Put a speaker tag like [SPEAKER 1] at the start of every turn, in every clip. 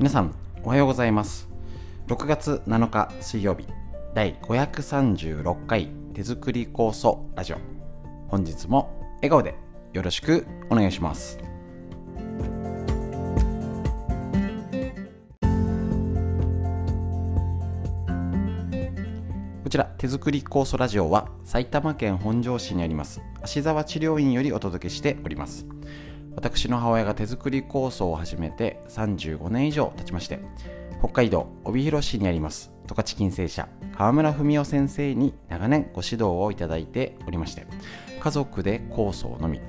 [SPEAKER 1] 皆さんおはようございます。6月7日水曜日第536回手作り酵素ラジオ。本日も笑顔でよろしくお願いします。こちら手作り酵素ラジオは埼玉県本庄市にあります芦沢治療院よりお届けしております。私の母親が手作り構想を始めて35年以上経ちまして北海道帯広市にあります十勝金星社河村文夫先生に長年ご指導をいただいておりまして家族で構想のみ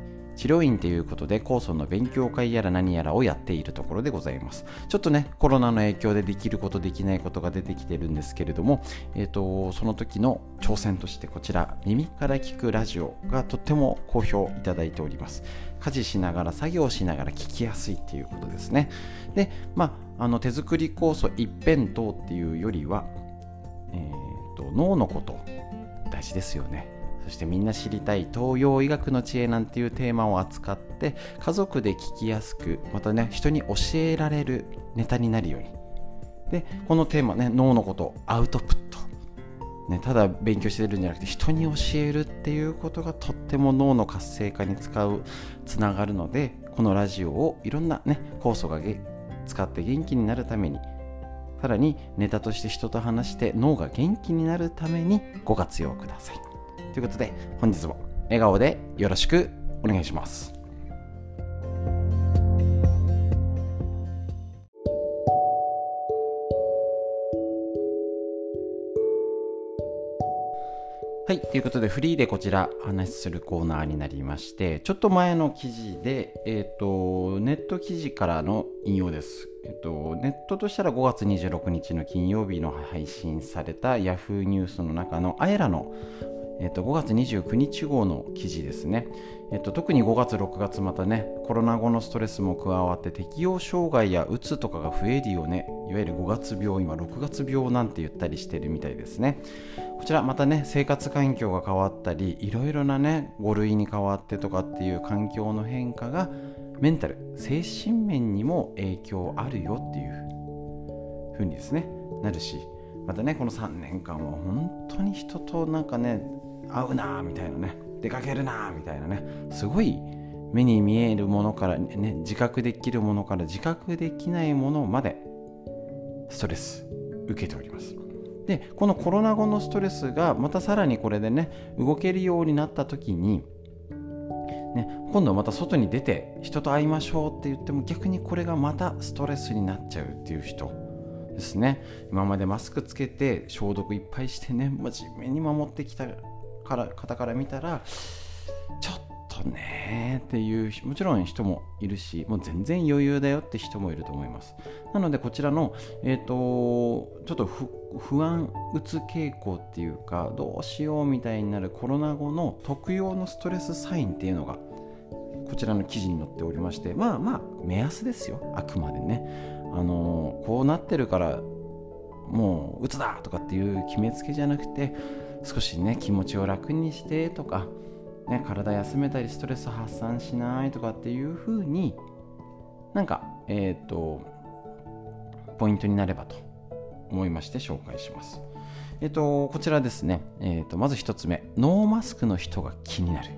[SPEAKER 1] 治療院ということで酵素の勉強会やら何やらをやっているところでございます。ちょっとねコロナの影響でできることできないことが出てきてるんですけれども、えーと、その時の挑戦としてこちら耳から聞くラジオがとっても好評いただいております。家事しながら作業しながら聞きやすいっていうことですね。でまああの手作り酵素一辺倒っていうよりは、えーと脳のこと大事ですよね。そしてみんな知りたい東洋医学の知恵なんていうテーマを扱って家族で聞きやすくまたね人に教えられるネタになるようにでこのテーマね脳のことアウトプット、ね、ただ勉強してるんじゃなくて人に教えるっていうことがとっても脳の活性化に使うつながるのでこのラジオをいろんなね酵素が使って元気になるためにさらにネタとして人と話して脳が元気になるためにご活用ください。ということで本日も笑顔でよろしくお願いします。はい。ということで、フリーでこちら話するコーナーになりまして、ちょっと前の記事で、え、ー、と、ネット記事からの引用です。えっ、ー、と、ネットとしたら5月26日の金曜日の配信された Yahoo ニュースの中のあえらのえっと、5月29日号の記事ですね、えっと、特に5月6月またねコロナ後のストレスも加わって適応障害やうつとかが増えるよね。いわゆる5月病今6月病なんて言ったりしてるみたいですね。こちらまたね生活環境が変わったりいろいろなね5類に変わってとかっていう環境の変化がメンタル精神面にも影響あるよっていう風にですねなるしまたねこの3年間は本当に人となんかね会うなみたいなね。出かけるなみたいなね。すごい目に見えるものから、ね、自覚できるものから自覚できないものまでストレス受けております。でこのコロナ後のストレスがまたさらにこれでね動けるようになった時にね、今度また外に出て人と会いましょうって言っても逆にこれがまたストレスになっちゃうっていう人ですね。今までマスクつけて消毒いっぱいしてね真面目に守ってきたから方から見たらちょっとねっていうもちろん人もいるしもう全然余裕だよって人もいると思います。なのでこちらのえっ、ー、とちょっと不安うつ傾向っていうかどうしようみたいになるコロナ後の特有のストレスサインっていうのがこちらの記事に載っておりましてまあまあ目安ですよ。あくまでね。あのこうなってるからもううつだとかっていう決めつけじゃなくて少しね気持ちを楽にしてとか、ね、体休めたりストレス発散しないとかっていう風になんかえっ、ー、とポイントになればと思いまして紹介します。えっ、ー、とこちらですね、えーと、まず1つ目。ノーマスクの人が気になる。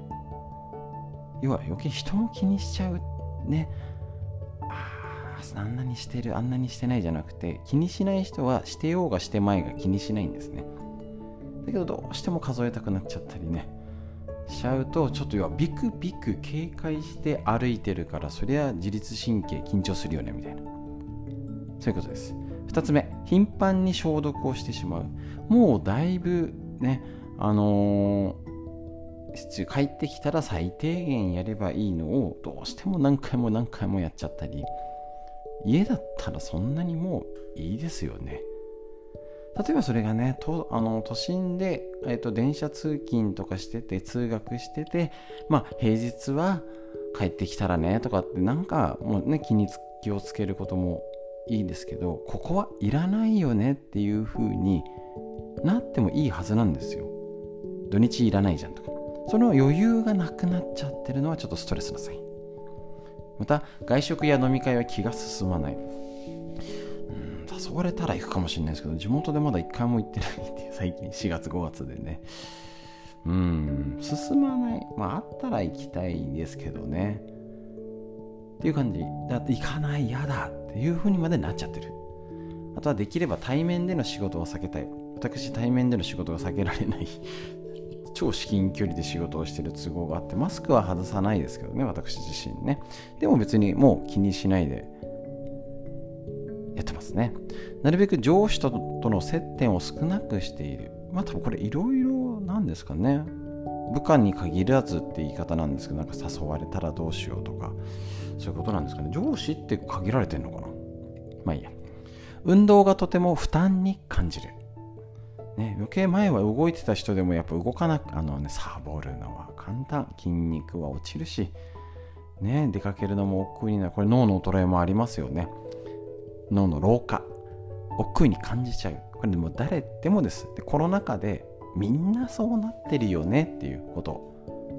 [SPEAKER 1] 要は余計人も気にしちゃう。ね。あああんなにしてるあんなにしてないじゃなくて気にしない人はしてようがしてまいが気にしないんですね。だけどどうしても数えたくなっちゃったりね。しちゃうとちょっと要はビクビク警戒して歩いてるからそりゃ自律神経緊張するよねみたいな。そういうことです。2つ目頻繁に消毒をしてしまう。もうだいぶねあのー、帰ってきたら最低限やればいいのをどうしても何回も何回もやっちゃったり。家だったらそんなにもういいですよね。例えばそれがねとあの都心で、えーと、電車通勤とかしてて通学しててまあ平日は帰ってきたらねとかってなんかもうね気に気をつけることもいいですけどここはいらないよねっていう風になってもいいはずなんですよ。土日いらないじゃんとか。その余裕がなくなっちゃってるのはちょっとストレスのサイン。また外食や飲み会は気が進まない。誘われたら行くかもしれないですけど地元でまだ1回も行ってないっていう 最近4月5月でね。うん進まない。まああったら行きたいですけどね。っていう感じ。だって行かない嫌だっていう風にまでなっちゃってる。あとはできれば対面での仕事を避けたい。私対面での仕事が避けられない。超至近距離で仕事をしてる都合があってマスクは外さないですけどね私自身ね。でも別にもう気にしないでやってますね。なるべく上司との接点を少なくしている。まあ多分これいろいろなんですかね。部下に限らずって言い方なんですけどなんか誘われたらどうしようとかそういうことなんですかね。上司って限られてんのかな。まあいいや。運動がとても負担に感じる。ね、余計前は動いてた人でもやっぱ動かなくあのねサボるのは簡単。筋肉は落ちるし。ね出かけるのも億劫になる。これ脳の衰えもありますよね。脳の老化億劫に感じちゃう。これでも誰でもです。でコロナ禍でみんなそうなってるよね。っていうこと。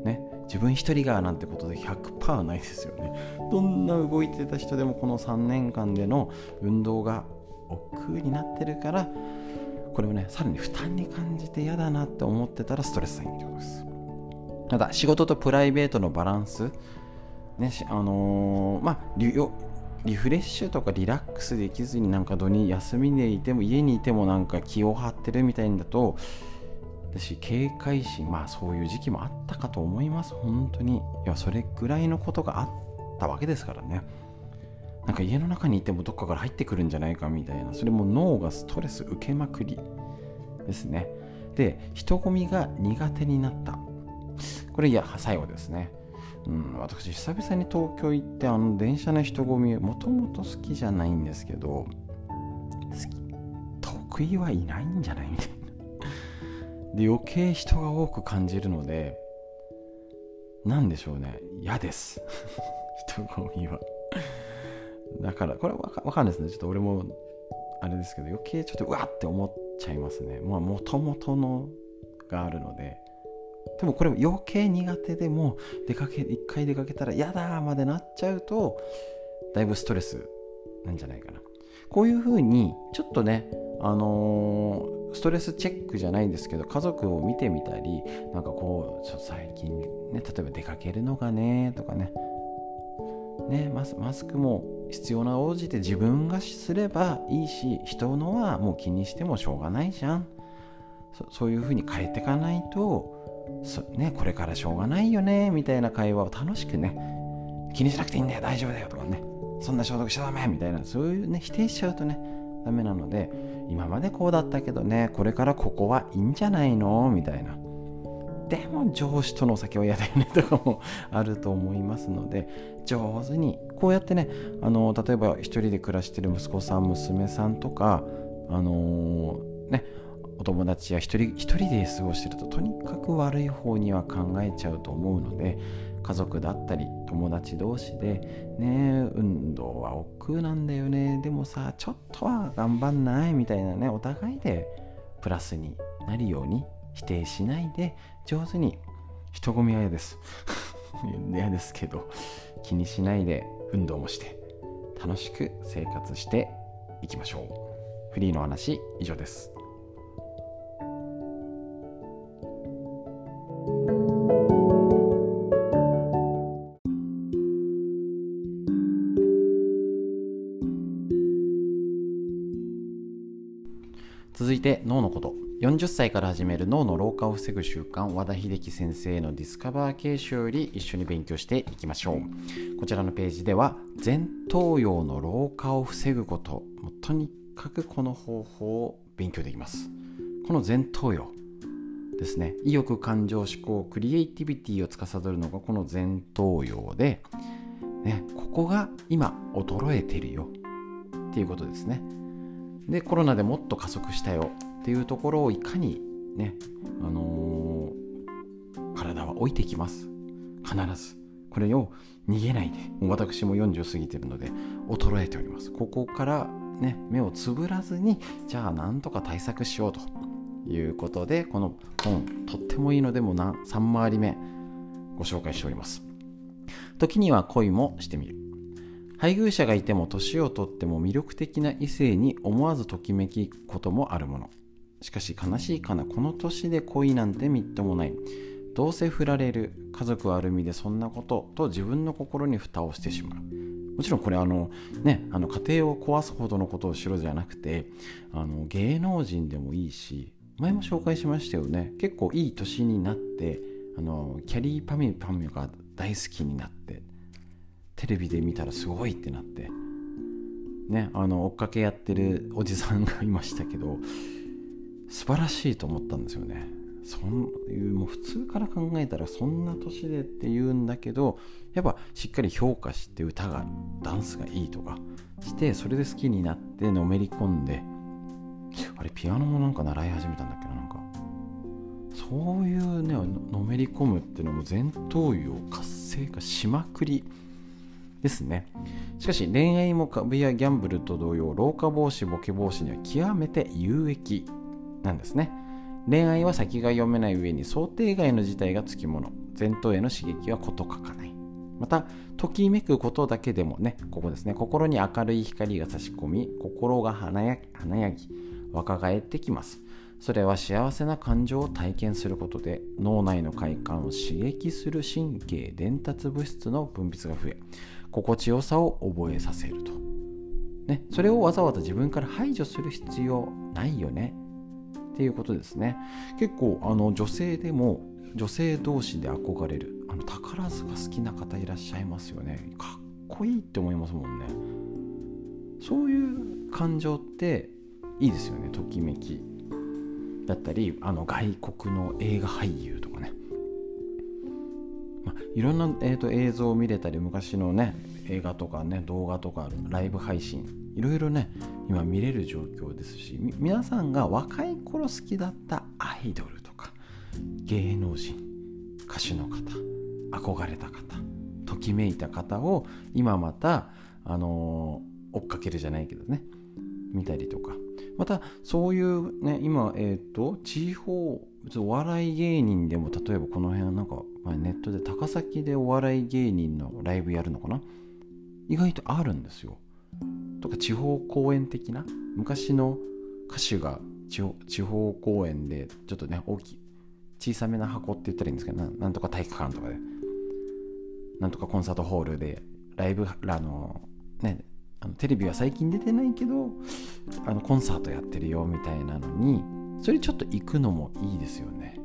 [SPEAKER 1] ね。自分一人がなんてことで100%ないですよね。どんな動いてた人でもこの3年間での運動が億劫になってるからこれをねさらに負担に感じて嫌だなって思ってたらストレスサインということです。ただ仕事とプライベートのバランスねあのー、まあリフレッシュとかリラックスできずになんか土日休みでいても家にいてもなんか気を張ってるみたいんだと私警戒心まあそういう時期もあったかと思います。本当に。いやそれぐらいのことがあったわけですからね。なんか家の中にいてもどっかから入ってくるんじゃないかみたいな。それも脳がストレス受けまくりですね。で人混みが苦手になった。これいや最後ですね。うん私久々に東京行ってあの電車の人混みもともと好きじゃないんですけど得意はいないんじゃないみたいなで余計人が多く感じるので何でしょうね嫌です 人混みはだから、これわかわかんないですね。ちょっと俺も、あれですけど、余計ちょっとうわって思っちゃいますね。まあ、もともとのがあるので。でもこれ余計苦手でも、出かけ、一回出かけたら嫌だまでなっちゃうと、だいぶストレスなんじゃないかな。こういうふうに、ちょっとね、あのー、ストレスチェックじゃないんですけど家族を見てみたりなんかこうちょ最近ね例えば出かけるのがねとかねねマスマスクも必要な応じて自分がすればいいし人のはもう気にしてもしょうがないじゃんそそういうふうに変えていかないとね、これからしょうがないよねみたいな会話を楽しくね気にしなくていいんだよ大丈夫だよとかねそんな消毒しちゃダメみたいなそういうね否定しちゃうとねダメなので今までこうだったけどねこれからここはいいんじゃないのみたいな。でも上司とのお酒は嫌だよね とかもあると思いますので上手にこうやってねあの例えば一人で暮らしてる息子さん娘さんとかあのー、ねお友達や一人一人で過ごしてるととにかく悪い方には考えちゃうと思うので家族だったり友達同士でね運動は億劫なんだよね。でもさちょっとは頑張んないみたいなねお互いでプラスになるように否定しないで上手に人混みは嫌です。嫌ですけど気にしないで運動もして楽しく生活していきましょう。フリーの話以上です。続いて脳のこと。40歳から始める脳の老化を防ぐ習慣和田秀樹先生のディスカバー形式より一緒に勉強していきましょう。こちらのページでは前頭葉の老化を防ぐこと。もとにかくこの方法を勉強できます。この前頭葉ですね。意欲感情思考クリエイティビティを司るのがこの前頭葉で、ね、ここが今衰えてるよ。っていうことですね。でコロナでもっと加速したよっていうところをいかにね、あのー、体は置いてきます。必ず。これを逃げないで、もう私も40過ぎてるので、衰えております。ここからね、目をつぶらずに、じゃあなんとか対策しようということで、この本、とってもいいので、もう3回り目ご紹介しております。時には恋もしてみる。配偶者がいても年をとっても魅力的な異性に思わずときめきこともあるもの。しかし悲しいかなこの年で恋なんてみっともない。どうせ振られる家族はある身でそんなことと自分の心に蓋をしてしまう。もちろんこれあのねあの家庭を壊すほどのことをしろじゃなくてあの芸能人でもいいし前も紹介しましたよね。結構いい年になってあのキャリーパミュパミュが大好きになって。テレビで見たらすごいってなって。ねあの追っかけやってるおじさんがいましたけど素晴らしいと思ったんですよね。そんいうもう普通から考えたらそんな年でって言うんだけどやっぱしっかり評価して歌がダンスがいいとかしてそれで好きになってのめり込んであれピアノもなんか習い始めたんだっけななんか。そういうねのめり込むっていうのも前頭葉を活性化しまくりですね。しかし恋愛も株やギャンブルと同様老化防止ボケ防止には極めて有益なんですね。恋愛は先が読めない上に想定外の事態がつきもの。前頭への刺激は事欠かない。またときめくことだけでもねここですね。心に明るい光が差し込み心が華やぎ若返ってきます。それは幸せな感情を体験することで脳内の快感を刺激する神経伝達物質の分泌が増え心地よさを覚えさせると、ね、それをわざわざ自分から排除する必要ないよね。っていうことですね。結構あの女性でも女性同士で憧れるあの宝塚好きな方いらっしゃいますよね。かっこいいって思いますもんね。そういう感情っていいですよね。ときめき。だったりあの外国の映画俳優とかね、いろんな、えーと、映像を見れたり昔のね映画とかね動画とかライブ配信いろいろね今見れる状況ですし皆さんが若い頃好きだったアイドルとか芸能人歌手の方憧れた方ときめいた方を今またあのー、追っかけるじゃないけどね見たりとかまたそういうね今えっ、ー、と地方お笑い芸人でも例えばこの辺なんか、ま、ネットで高崎でお笑い芸人のライブやるのかな？意外とあるんですよ。とか地方公演的な？昔の歌手が地方公演でちょっとね大きい小さめな箱って言ったらいいんですけどなんとか体育館とかで。なんとかコンサートホールでライブあのねあのテレビは最近出てないけどあのコンサートやってるよみたいなのにそれちょっと行くのもいいですよね。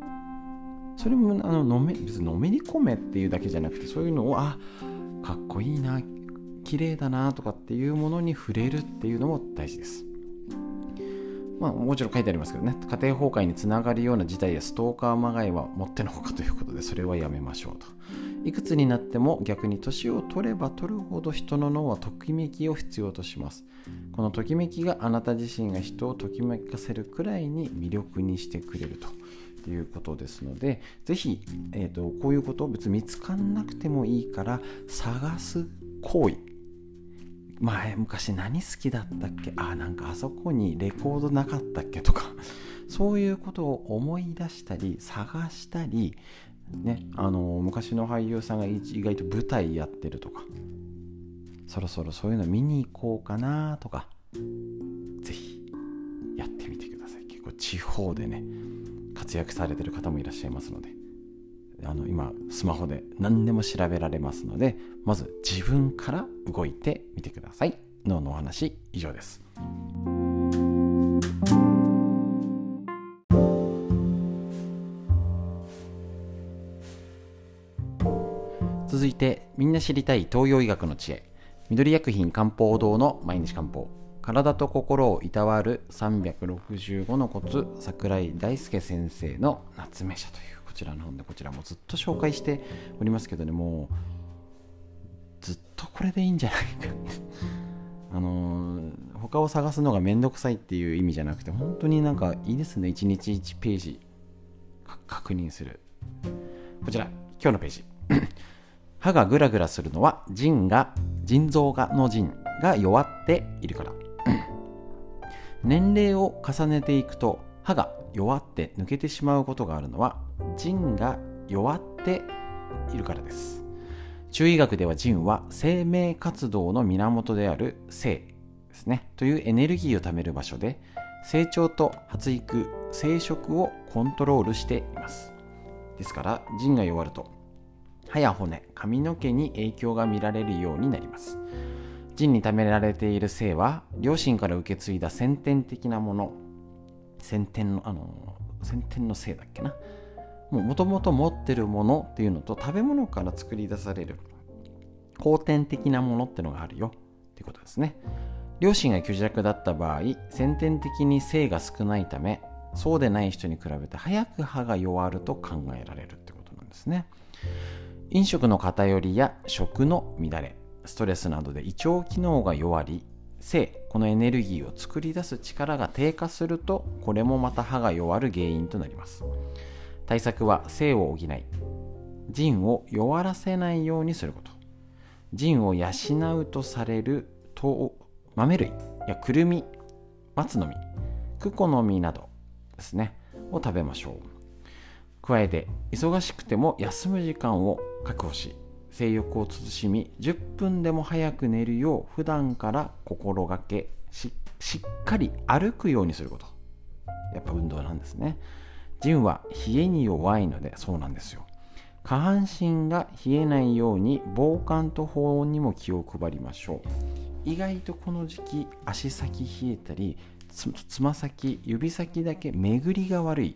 [SPEAKER 1] それもあののめ別にのめり込めっていうだけじゃなくてそういうのをあかっこいいな綺麗だなとかっていうものに触れるっていうのも大事です。まあ、もちろん書いてありますけどね家庭崩壊につながるような事態やストーカーまがいはもってのほかということでそれはやめましょうと。いくつになっても逆に年を取れば取るほど人の脳はときめきを必要とします。このときめきがあなた自身が人をときめかせるくらいに魅力にしてくれると。いうことですのでぜひ、えーと、こういうことを別に見つかんなくてもいいから探す行為。前昔何好きだったっけ？あなんかあそこにレコードなかったっけとか。そういうことを思い出したり探したりねあの昔の俳優さんが意外と舞台やってるとか。そろそろそういうの見に行こうかなとか。ぜひやってみてください。結構地方でね。活躍されてる方もいらっしゃいますのであの今スマホで何でも調べられますのでまず自分から動いてみてください。脳のお話以上です。続いてみんな知りたい東洋医学の知恵。緑薬品漢方堂の毎日漢方。体と心をいたわる365のコツ桜井大輔先生の夏目社というこちらの本でこちらもずっと紹介しておりますけどねもうずっとこれでいいんじゃないか あの、他を探すのがめんどくさいっていう意味じゃなくて本当になんかいいですね。1日1ページ確認する。こちら今日のページ。歯がグラグラするのは腎が腎臓がの腎が弱っているから。年齢を重ねていくと歯が弱って抜けてしまうことがあるのは腎が弱っているからです。中医学では腎は生命活動の源である生ですね。というエネルギーを貯める場所で成長と発育生殖をコントロールしています。ですから腎が弱ると歯や骨髪の毛に影響が見られるようになります。腎に貯められている性は両親から受け継いだ先天的なもの。先天のあの先天の性だっけな。もともと持ってるものっていうのと食べ物から作り出される。後天的なものってのがあるよ。っていうことですね。両親が虚弱だった場合先天的に性が少ないためそうでない人に比べて早く歯が弱ると考えられるってことなんですね。飲食の偏りや食の乱れ。ストレスなどで胃腸機能が弱り性このエネルギーを作り出す力が低下するとこれもまた歯が弱る原因となります。対策は性を補い腎を弱らせないようにすること。腎を養うとされる豆類やくるみ松の実クコの実などですねを食べましょう。加えて忙しくても休む時間を確保し性欲を慎み10分でも早く寝るよう普段から心がけしっかり歩くようにすること。やっぱ運動なんですね。腎は冷えに弱いのでそうなんですよ。下半身が冷えないように防寒と保温にも気を配りましょう。意外とこの時期足先冷えたりつま先指先だけ巡りが悪い。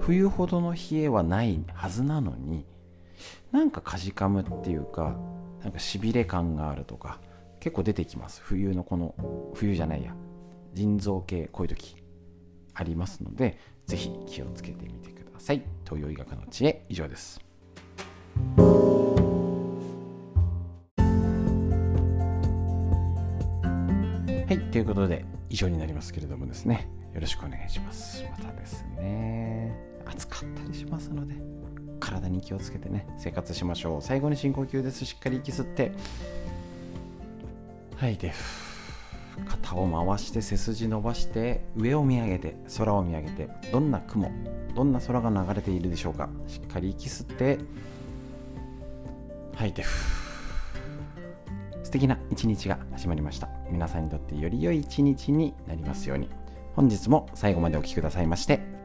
[SPEAKER 1] 冬ほどの冷えはないはずなのになんかかじかむっていうかなんかしびれ感があるとか結構出てきます。冬のこの冬じゃないや。腎臓系こういう時ありますのでぜひ気をつけてみてください。東洋医学の知恵以上です。はいということで以上になりますけれどもですね。よろしくお願いします。またですね。暑かったりしますので。体に気をつけてね生活しましょう。最後に深呼吸です。しっかり息吸って。はいで肩を回して背筋伸ばして上を見上げて空を見上げてどんな雲どんな空が流れているでしょうか。しっかり息吸って。吐いて素敵な一日が始まりました。皆さんにとってより良い一日になりますように。本日も最後までお聴きくださいまして